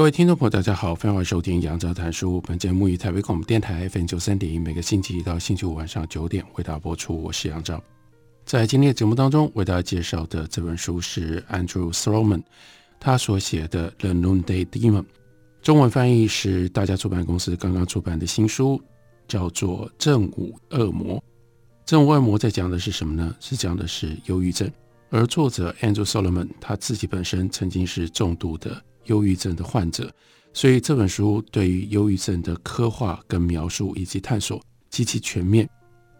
各位听众朋友，大家好，欢迎收听杨照谈书。本节目以台北广播电台 FM 九三点一，每个星期一到星期五晚上九点为大家播出。我是杨照，在今天的节目当中为大家介绍的这本书是 Andrew Solomon 他所写的《The Noonday Demon》，中文翻译是大家出版公司刚刚出版的新书，叫做《正午恶魔》。正午恶魔在讲的是什么呢？是讲的是忧郁症，而作者 Andrew Solomon 他自己本身曾经是重度的。忧郁症的患者，所以这本书对于忧郁症的刻画跟描述以及探索极其全面。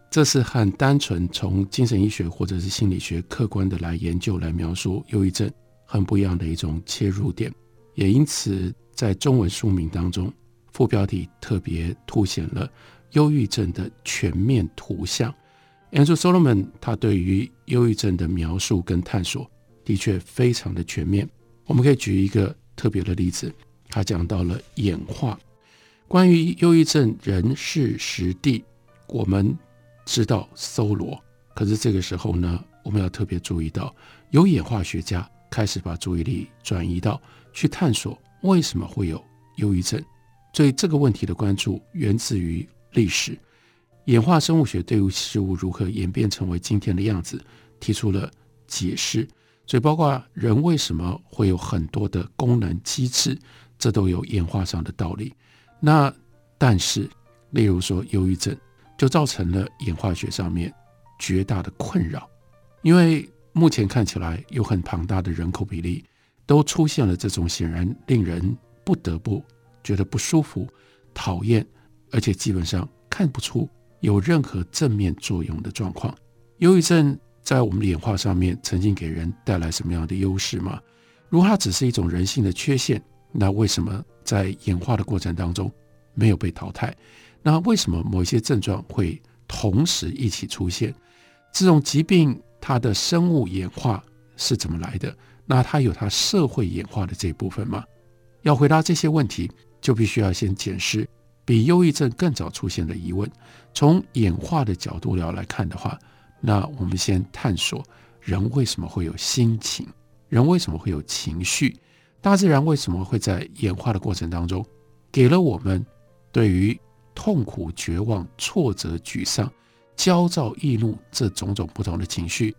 这是很单纯从精神医学或者是心理学客观的来研究来描述忧郁症很不一样的一种切入点。也因此，在中文书名当中，副标题特别凸显了忧郁症的全面图像。Andrew Solomon 他对于忧郁症的描述跟探索的确非常的全面。我们可以举一个。特别的例子，他讲到了演化。关于忧郁症人事实地，我们知道搜罗。可是这个时候呢，我们要特别注意到，有演化学家开始把注意力转移到去探索为什么会有忧郁症。所以这个问题的关注源自于历史，演化生物学对于事物如何演变成为今天的样子提出了解释。所以，包括人为什么会有很多的功能机制，这都有演化上的道理。那但是，例如说忧郁症，就造成了演化学上面绝大的困扰，因为目前看起来有很庞大的人口比例都出现了这种显然令人不得不觉得不舒服、讨厌，而且基本上看不出有任何正面作用的状况。忧郁症。在我们的演化上面，曾经给人带来什么样的优势吗？如果它只是一种人性的缺陷，那为什么在演化的过程当中没有被淘汰？那为什么某一些症状会同时一起出现？这种疾病它的生物演化是怎么来的？那它有它社会演化的这一部分吗？要回答这些问题，就必须要先检视比忧郁症更早出现的疑问。从演化的角度要来看的话。那我们先探索人为什么会有心情，人为什么会有情绪，大自然为什么会在演化的过程当中给了我们对于痛苦、绝望、挫折、沮丧、焦躁、易怒这种种不同的情绪？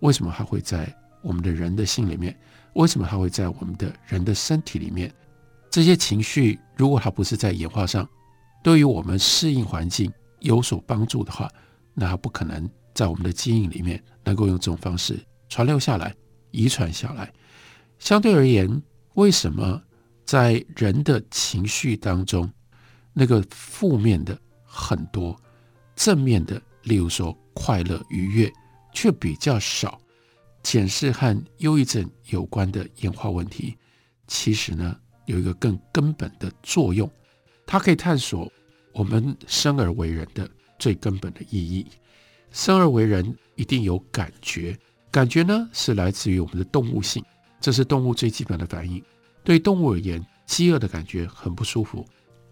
为什么它会在我们的人的心里面？为什么它会在我们的人的身体里面？这些情绪如果它不是在演化上对于我们适应环境有所帮助的话，那它不可能。在我们的基因里面，能够用这种方式传流下来、遗传下来。相对而言，为什么在人的情绪当中，那个负面的很多，正面的，例如说快乐、愉悦，却比较少？检视和忧郁症有关的演化问题，其实呢，有一个更根本的作用，它可以探索我们生而为人的最根本的意义。生而为人，一定有感觉，感觉呢是来自于我们的动物性，这是动物最基本的反应。对动物而言，饥饿的感觉很不舒服，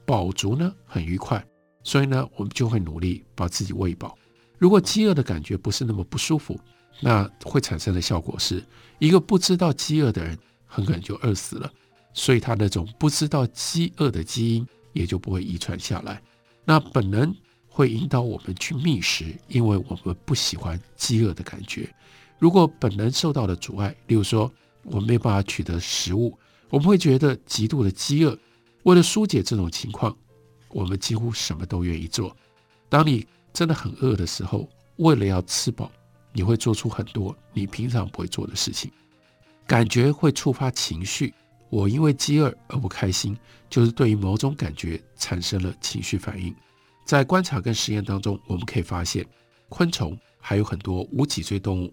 饱足呢很愉快，所以呢我们就会努力把自己喂饱。如果饥饿的感觉不是那么不舒服，那会产生的效果是一个不知道饥饿的人很可能就饿死了，所以他那种不知道饥饿的基因也就不会遗传下来。那本能。会引导我们去觅食，因为我们不喜欢饥饿的感觉。如果本能受到了阻碍，例如说我们没有办法取得食物，我们会觉得极度的饥饿。为了疏解这种情况，我们几乎什么都愿意做。当你真的很饿的时候，为了要吃饱，你会做出很多你平常不会做的事情。感觉会触发情绪，我因为饥饿而不开心，就是对于某种感觉产生了情绪反应。在观察跟实验当中，我们可以发现，昆虫还有很多无脊椎动物，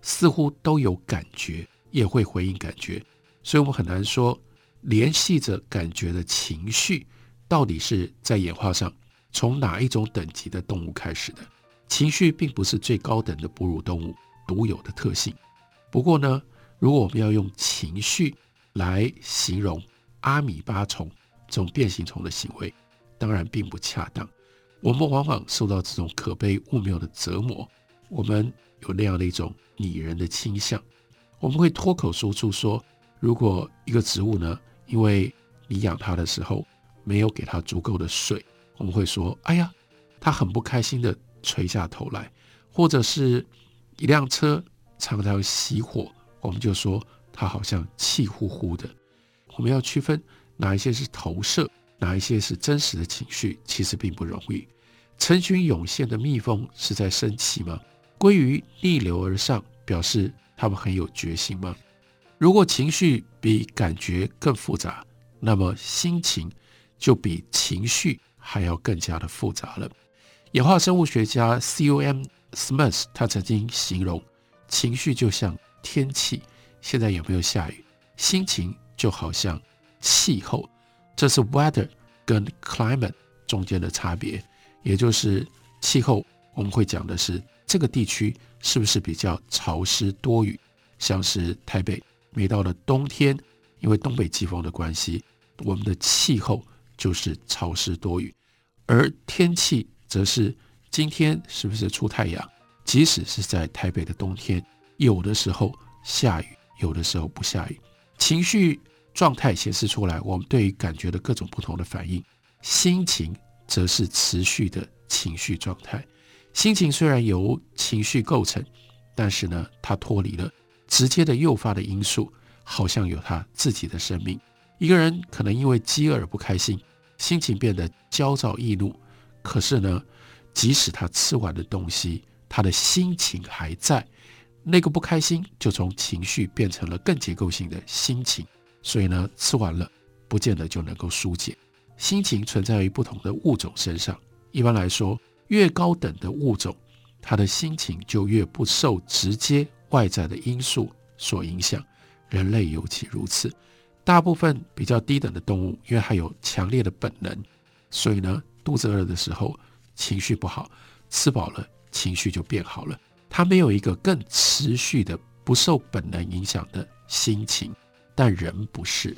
似乎都有感觉，也会回应感觉，所以我们很难说联系着感觉的情绪到底是在演化上从哪一种等级的动物开始的。情绪并不是最高等的哺乳动物独有的特性。不过呢，如果我们要用情绪来形容阿米巴虫这种变形虫的行为，当然并不恰当。我们往往受到这种可悲物谬的折磨，我们有那样的一种拟人的倾向，我们会脱口说出说，如果一个植物呢，因为你养它的时候没有给它足够的水，我们会说，哎呀，它很不开心的垂下头来，或者是一辆车常常熄火，我们就说它好像气呼呼的。我们要区分哪一些是投射，哪一些是真实的情绪，其实并不容易。成群涌现的蜜蜂是在生气吗？鲑鱼逆流而上，表示它们很有决心吗？如果情绪比感觉更复杂，那么心情就比情绪还要更加的复杂了。演化生物学家 C.O.M. Smith 他曾经形容，情绪就像天气，现在有没有下雨？心情就好像气候，这是 weather 跟 climate 中间的差别。也就是气候，我们会讲的是这个地区是不是比较潮湿多雨，像是台北，每到了冬天，因为东北季风的关系，我们的气候就是潮湿多雨，而天气则是今天是不是出太阳，即使是在台北的冬天，有的时候下雨，有的时候不下雨，情绪状态显示出来，我们对于感觉的各种不同的反应，心情。则是持续的情绪状态。心情虽然由情绪构成，但是呢，它脱离了直接的诱发的因素，好像有它自己的生命。一个人可能因为饥饿而不开心，心情变得焦躁易怒。可是呢，即使他吃完的东西，他的心情还在，那个不开心就从情绪变成了更结构性的心情。所以呢，吃完了不见得就能够纾解。心情存在于不同的物种身上。一般来说，越高等的物种，它的心情就越不受直接外在的因素所影响。人类尤其如此。大部分比较低等的动物，因为它有强烈的本能，所以呢，肚子饿的时候情绪不好，吃饱了情绪就变好了。它没有一个更持续的不受本能影响的心情，但人不是。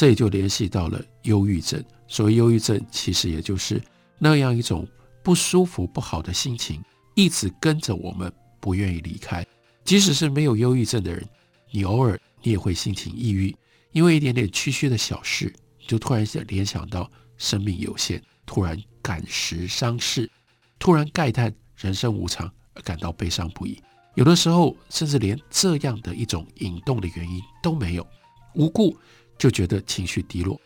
这也就联系到了忧郁症。所谓忧郁症，其实也就是那样一种不舒服、不好的心情，一直跟着我们，不愿意离开。即使是没有忧郁症的人，你偶尔你也会心情抑郁，因为一点点区区的小事，就突然想联想到生命有限，突然感时伤世，突然慨叹人生无常，而感到悲伤不已。有的时候，甚至连这样的一种引动的原因都没有，无故就觉得情绪低落。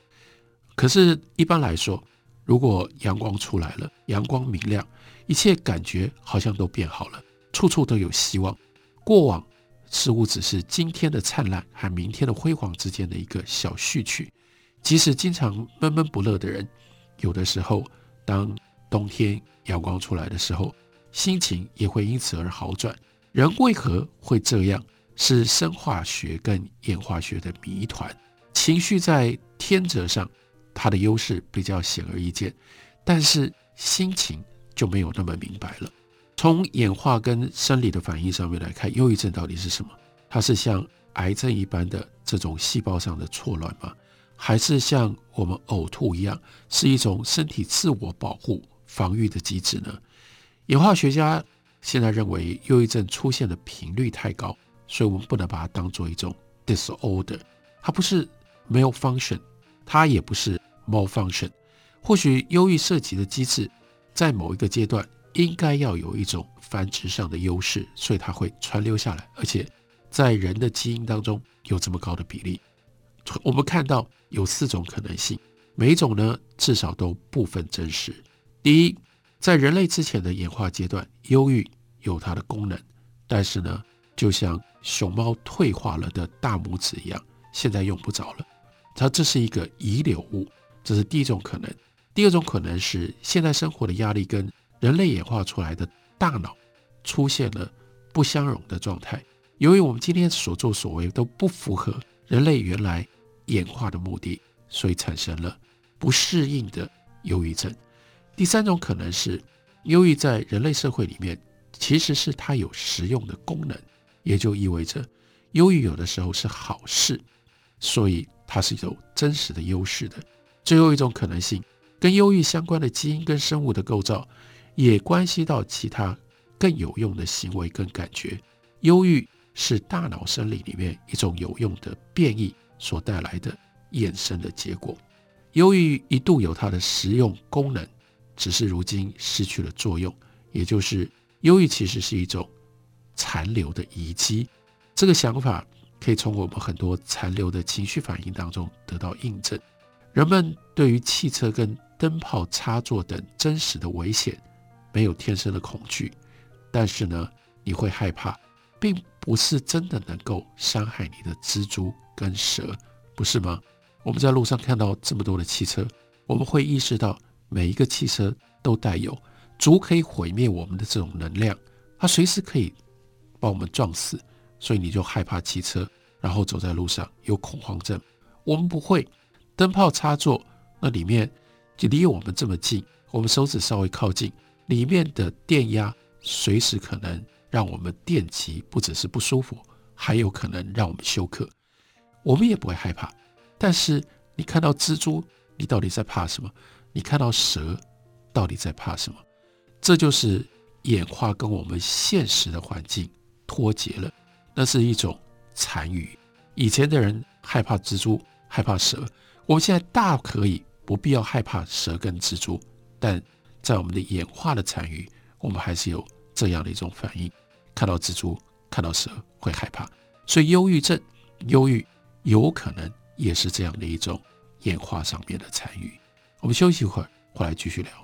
可是，一般来说，如果阳光出来了，阳光明亮，一切感觉好像都变好了，处处都有希望。过往似乎只是今天的灿烂和明天的辉煌之间的一个小序曲。即使经常闷闷不乐的人，有的时候，当冬天阳光出来的时候，心情也会因此而好转。人为何会这样？是生化学跟演化学的谜团。情绪在天择上。它的优势比较显而易见，但是心情就没有那么明白了。从演化跟生理的反应上面来看，忧郁症到底是什么？它是像癌症一般的这种细胞上的错乱吗？还是像我们呕吐一样，是一种身体自我保护防御的机制呢？演化学家现在认为，忧郁症出现的频率太高，所以我们不能把它当做一种 disorder，它不是没有 function，它也不是。malfunction，或许忧郁涉及的机制在某一个阶段应该要有一种繁殖上的优势，所以它会传留下来，而且在人的基因当中有这么高的比例。我们看到有四种可能性，每一种呢至少都部分真实。第一，在人类之前的演化阶段，忧郁有它的功能，但是呢，就像熊猫退化了的大拇指一样，现在用不着了，它这是一个遗留物。这是第一种可能，第二种可能是现在生活的压力跟人类演化出来的大脑出现了不相容的状态，由于我们今天所作所为都不符合人类原来演化的目的，所以产生了不适应的忧郁症。第三种可能是，忧郁在人类社会里面其实是它有实用的功能，也就意味着忧郁有的时候是好事，所以它是有真实的优势的。最后一种可能性，跟忧郁相关的基因跟生物的构造，也关系到其他更有用的行为跟感觉。忧郁是大脑生理里面一种有用的变异所带来的衍生的结果。忧郁一度有它的实用功能，只是如今失去了作用。也就是忧郁其实是一种残留的遗迹。这个想法可以从我们很多残留的情绪反应当中得到印证。人们对于汽车跟灯泡插座等真实的危险没有天生的恐惧，但是呢，你会害怕，并不是真的能够伤害你的蜘蛛跟蛇，不是吗？我们在路上看到这么多的汽车，我们会意识到每一个汽车都带有足可以毁灭我们的这种能量，它随时可以把我们撞死，所以你就害怕汽车，然后走在路上有恐慌症。我们不会。灯泡插座那里面就离我们这么近，我们手指稍微靠近，里面的电压随时可能让我们电击，不只是不舒服，还有可能让我们休克。我们也不会害怕。但是你看到蜘蛛，你到底在怕什么？你看到蛇，到底在怕什么？这就是演化跟我们现实的环境脱节了。那是一种残余。以前的人害怕蜘蛛，害怕蛇。我们现在大可以不必要害怕蛇跟蜘蛛，但在我们的演化的残余，我们还是有这样的一种反应：看到蜘蛛、看到蛇会害怕。所以，忧郁症、忧郁有可能也是这样的一种演化上面的残余。我们休息一会儿，回来继续聊。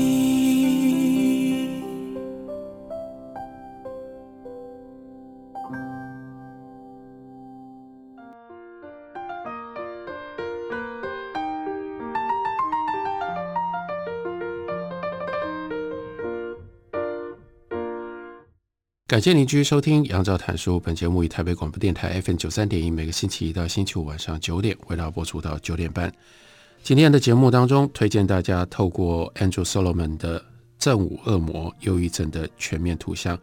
感谢您继续收听《杨照谈书》。本节目以台北广播电台 FM 九三点一，每个星期一到星期五晚上九点，为大家播出到九点半。今天的节目当中，推荐大家透过 Andrew Solomon 的《正午恶魔：忧郁症的全面图像》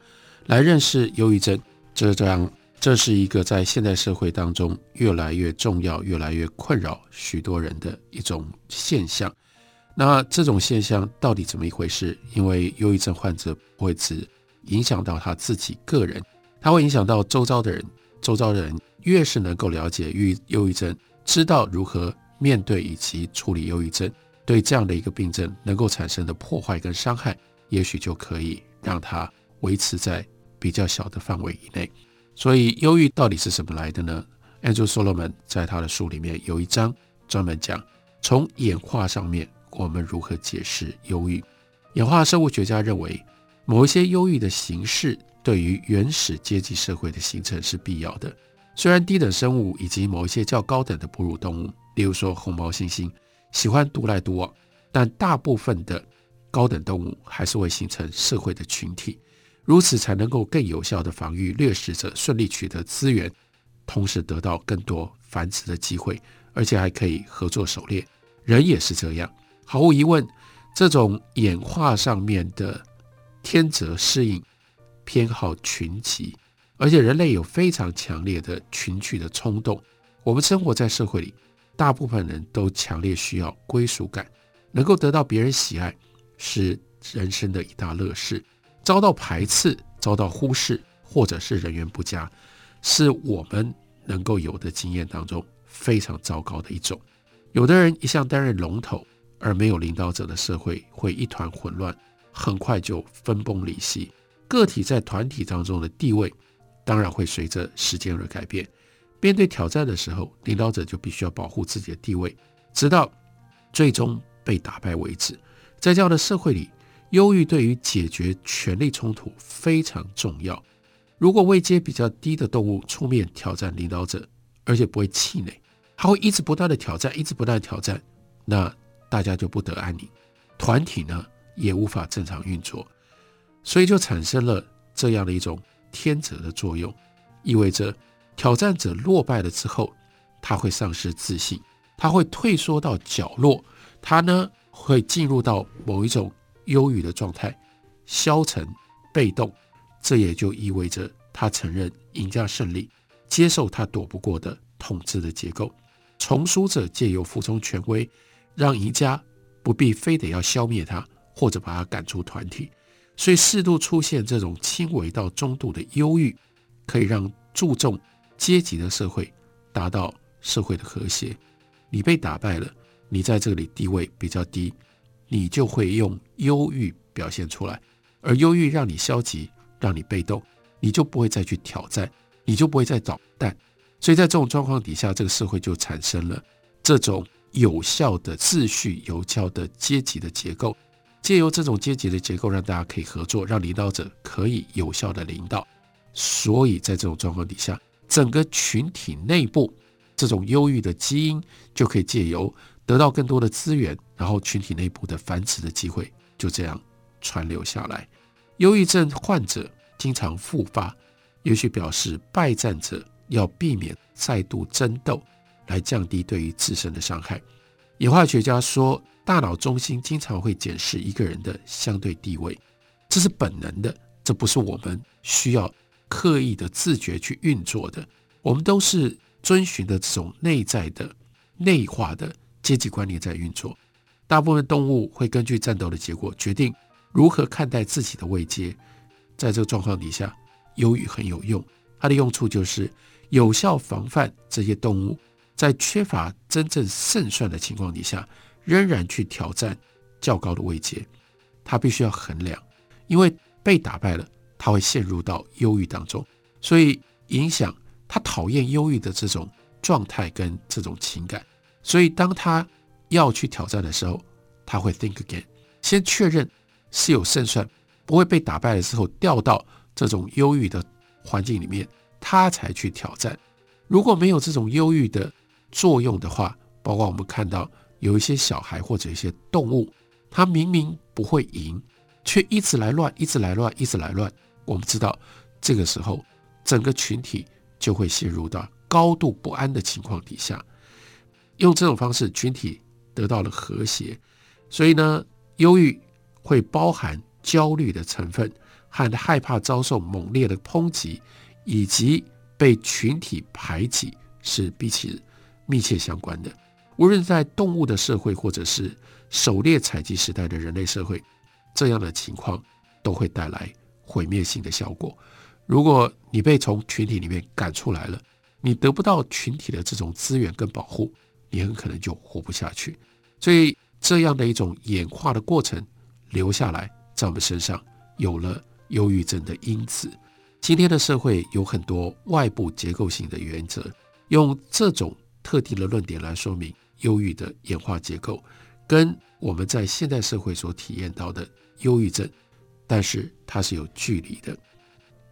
来认识忧郁症。这这样，这是一个在现代社会当中越来越重要、越来越困扰许多人的一种现象。那这种现象到底怎么一回事？因为忧郁症患者不会只影响到他自己个人，他会影响到周遭的人。周遭的人越是能够了解忧忧郁症，知道如何面对以及处理忧郁症，对这样的一个病症能够产生的破坏跟伤害，也许就可以让他维持在比较小的范围以内。所以，忧郁到底是什么来的呢？Andrew Solomon 在他的书里面有一章专门讲，从演化上面我们如何解释忧郁。演化生物学家认为。某一些忧郁的形式对于原始阶级社会的形成是必要的。虽然低等生物以及某一些较高等的哺乳动物，例如说红毛猩猩，喜欢独来独往，但大部分的高等动物还是会形成社会的群体，如此才能够更有效地防御掠食者顺利取得资源，同时得到更多繁殖的机会，而且还可以合作狩猎。人也是这样，毫无疑问，这种演化上面的。天择适应，偏好群集，而且人类有非常强烈的群聚的冲动。我们生活在社会里，大部分人都强烈需要归属感，能够得到别人喜爱，是人生的一大乐事。遭到排斥、遭到忽视，或者是人缘不佳，是我们能够有的经验当中非常糟糕的一种。有的人一向担任龙头，而没有领导者的社会会一团混乱。很快就分崩离析，个体在团体当中的地位当然会随着时间而改变。面对挑战的时候，领导者就必须要保护自己的地位，直到最终被打败为止。在这样的社会里，忧郁对于解决权力冲突非常重要。如果位阶比较低的动物出面挑战领导者，而且不会气馁，他会一直不断的挑战，一直不断的挑战，那大家就不得安宁，团体呢也无法正常运作，所以就产生了这样的一种天责的作用，意味着挑战者落败了之后，他会丧失自信，他会退缩到角落，他呢会进入到某一种忧郁的状态，消沉、被动，这也就意味着他承认赢家胜利，接受他躲不过的统治的结构。从输者借由服从权威，让赢家不必非得要消灭他或者把他赶出团体。所以适度出现这种轻微到中度的忧郁，可以让注重阶级的社会达到社会的和谐。你被打败了，你在这里地位比较低。你就会用忧郁表现出来，而忧郁让你消极，让你被动，你就不会再去挑战，你就不会再捣蛋。所以在这种状况底下，这个社会就产生了这种有效的秩序、有效的阶级的结构。借由这种阶级的结构，让大家可以合作，让领导者可以有效的领导。所以在这种状况底下，整个群体内部这种忧郁的基因就可以借由。得到更多的资源，然后群体内部的繁殖的机会就这样传流下来。忧郁症患者经常复发，也许表示败战者要避免再度争斗，来降低对于自身的伤害。演化学家说，大脑中心经常会检视一个人的相对地位，这是本能的，这不是我们需要刻意的自觉去运作的。我们都是遵循的这种内在的内化的。阶级观念在运作，大部分动物会根据战斗的结果决定如何看待自己的位阶。在这个状况底下，忧郁很有用，它的用处就是有效防范这些动物在缺乏真正胜算的情况底下，仍然去挑战较高的位阶。他必须要衡量，因为被打败了，他会陷入到忧郁当中，所以影响他讨厌忧郁的这种状态跟这种情感。所以，当他要去挑战的时候，他会 think again，先确认是有胜算，不会被打败的时候掉到这种忧郁的环境里面，他才去挑战。如果没有这种忧郁的作用的话，包括我们看到有一些小孩或者一些动物，他明明不会赢，却一直来乱，一直来乱，一直来乱。我们知道，这个时候整个群体就会陷入到高度不安的情况底下。用这种方式，群体得到了和谐，所以呢，忧郁会包含焦虑的成分和害怕遭受猛烈的抨击，以及被群体排挤是彼此密切相关的。无论在动物的社会，或者是狩猎采集时代的人类社会，这样的情况都会带来毁灭性的效果。如果你被从群体里面赶出来了，你得不到群体的这种资源跟保护。你很可能就活不下去，所以这样的一种演化的过程留下来，在我们身上有了忧郁症的因子。今天的社会有很多外部结构性的原则，用这种特定的论点来说明忧郁的演化结构，跟我们在现代社会所体验到的忧郁症，但是它是有距离的。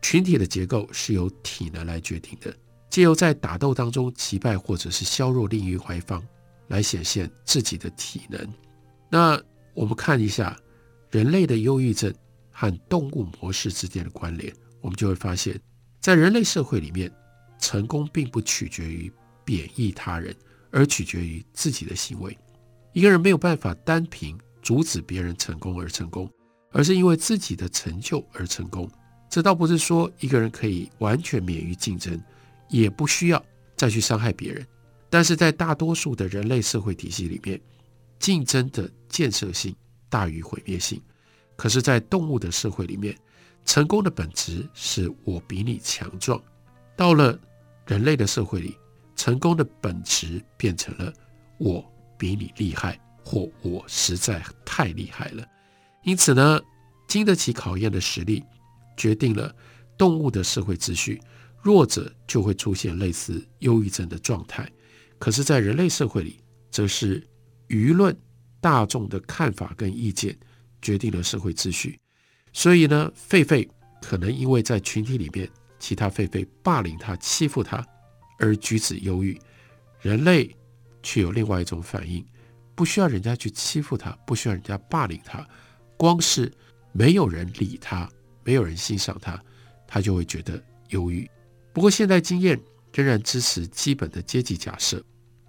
群体的结构是由体能来决定的。借由在打斗当中击败或者是削弱另一方，来显现自己的体能。那我们看一下人类的忧郁症和动物模式之间的关联，我们就会发现，在人类社会里面，成功并不取决于贬抑他人，而取决于自己的行为。一个人没有办法单凭阻止别人成功而成功，而是因为自己的成就而成功。这倒不是说一个人可以完全免于竞争。也不需要再去伤害别人，但是在大多数的人类社会体系里面，竞争的建设性大于毁灭性。可是，在动物的社会里面，成功的本质是我比你强壮；到了人类的社会里，成功的本质变成了我比你厉害，或我实在太厉害了。因此呢，经得起考验的实力决定了动物的社会秩序。弱者就会出现类似忧郁症的状态。可是，在人类社会里，则是舆论大众的看法跟意见决定了社会秩序。所以呢，狒狒可能因为在群体里面，其他狒狒霸凌他、欺负他而举止忧郁，人类却有另外一种反应，不需要人家去欺负他，不需要人家霸凌他，光是没有人理他，没有人欣赏他，他就会觉得忧郁。不过，现代经验仍然支持基本的阶级假设：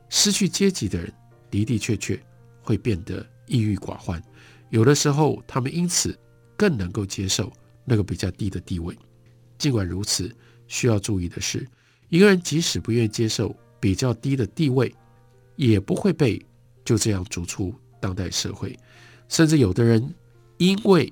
失去阶级的人的的确确会变得抑郁寡欢，有的时候他们因此更能够接受那个比较低的地位。尽管如此，需要注意的是，一个人即使不愿意接受比较低的地位，也不会被就这样逐出当代社会。甚至有的人因为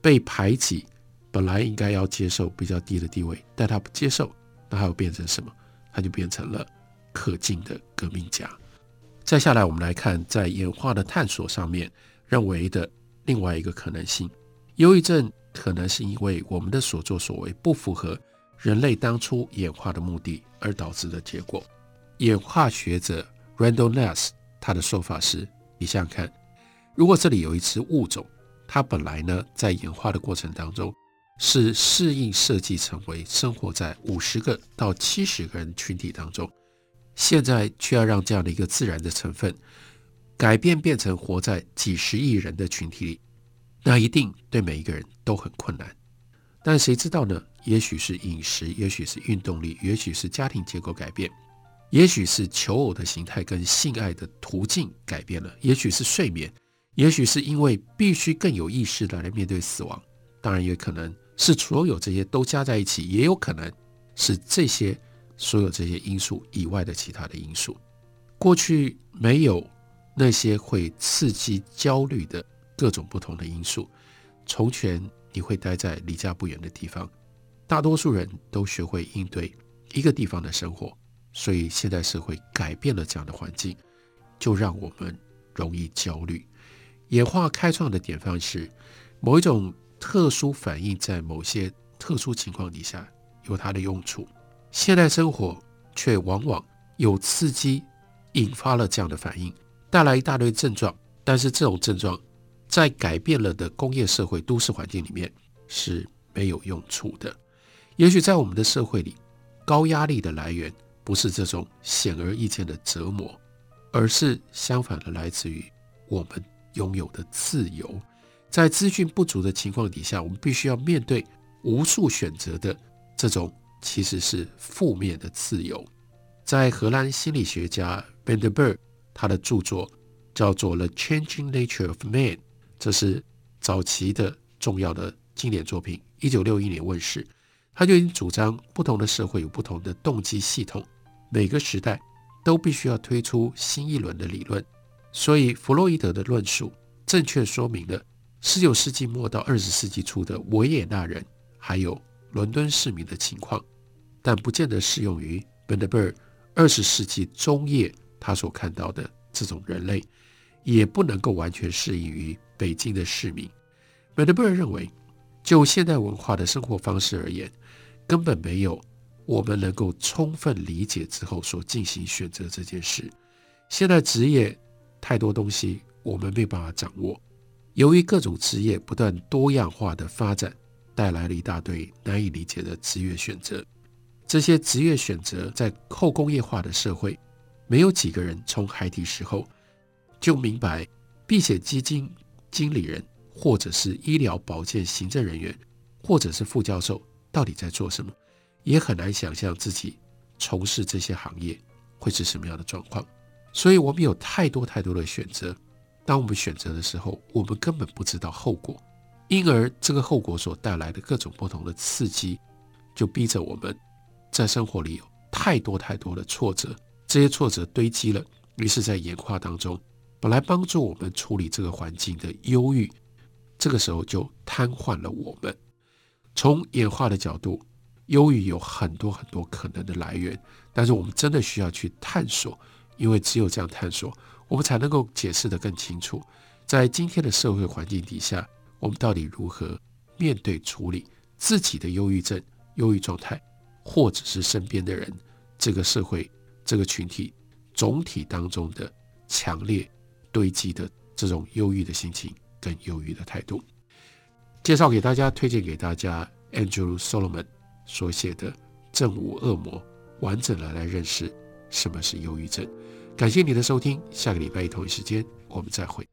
被排挤，本来应该要接受比较低的地位，但他不接受，那他又变成什么？他就变成了可敬的革命家。再下来，我们来看在演化的探索上面认为的另外一个可能性：忧郁症。可能是因为我们的所作所为不符合人类当初演化的目的而导致的结果。演化学者 Randall Ness 他的说法是：你想想看，如果这里有一只物种，它本来呢在演化的过程当中是适应设计成为生活在五十个到七十个人群体当中，现在却要让这样的一个自然的成分改变，变成活在几十亿人的群体里。那一定对每一个人都很困难，但谁知道呢？也许是饮食，也许是运动力，也许是家庭结构改变，也许是求偶的形态跟性爱的途径改变了，也许是睡眠，也许是因为必须更有意识的来面对死亡。当然，也可能是所有这些都加在一起，也有可能是这些所有这些因素以外的其他的因素。过去没有那些会刺激焦虑的。各种不同的因素，从前你会待在离家不远的地方，大多数人都学会应对一个地方的生活，所以现代社会改变了这样的环境，就让我们容易焦虑。演化开创的典范是某一种特殊反应，在某些特殊情况底下有它的用处，现代生活却往往有刺激引发了这样的反应，带来一大堆症状，但是这种症状。在改变了的工业社会、都市环境里面是没有用处的。也许在我们的社会里，高压力的来源不是这种显而易见的折磨，而是相反的，来自于我们拥有的自由。在资讯不足的情况底下，我们必须要面对无数选择的这种其实是负面的自由。在荷兰心理学家 Van der Berg 他的著作叫做《The Changing Nature of Man》。这是早期的重要的经典作品，一九六一年问世。他就已经主张，不同的社会有不同的动机系统，每个时代都必须要推出新一轮的理论。所以，弗洛伊德的论述正确说明了十九世纪末到二十世纪初的维也纳人还有伦敦市民的情况，但不见得适用于本德贝尔二十世纪中叶他所看到的这种人类，也不能够完全适应于。北京的市民，本德贝尔认为，就现代文化的生活方式而言，根本没有我们能够充分理解之后所进行选择这件事。现代职业太多东西我们没办法掌握，由于各种职业不断多样化的发展，带来了一大堆难以理解的职业选择。这些职业选择在后工业化的社会，没有几个人从孩提时候就明白避险基金。经理人，或者是医疗保健行政人员，或者是副教授，到底在做什么？也很难想象自己从事这些行业会是什么样的状况。所以，我们有太多太多的选择。当我们选择的时候，我们根本不知道后果，因而这个后果所带来的各种不同的刺激，就逼着我们在生活里有太多太多的挫折。这些挫折堆积了，于是，在演化当中。来帮助我们处理这个环境的忧郁，这个时候就瘫痪了我们。从演化的角度，忧郁有很多很多可能的来源，但是我们真的需要去探索，因为只有这样探索，我们才能够解释得更清楚。在今天的社会环境底下，我们到底如何面对处理自己的忧郁症、忧郁状态，或者是身边的人，这个社会这个群体总体当中的强烈堆积的这种忧郁的心情跟忧郁的态度。介绍给大家，推荐给大家，Andrew Solomon 所写的《正午恶魔》，完整的来认识什么是忧郁症。感谢你的收听，下个礼拜同一时间我们再会。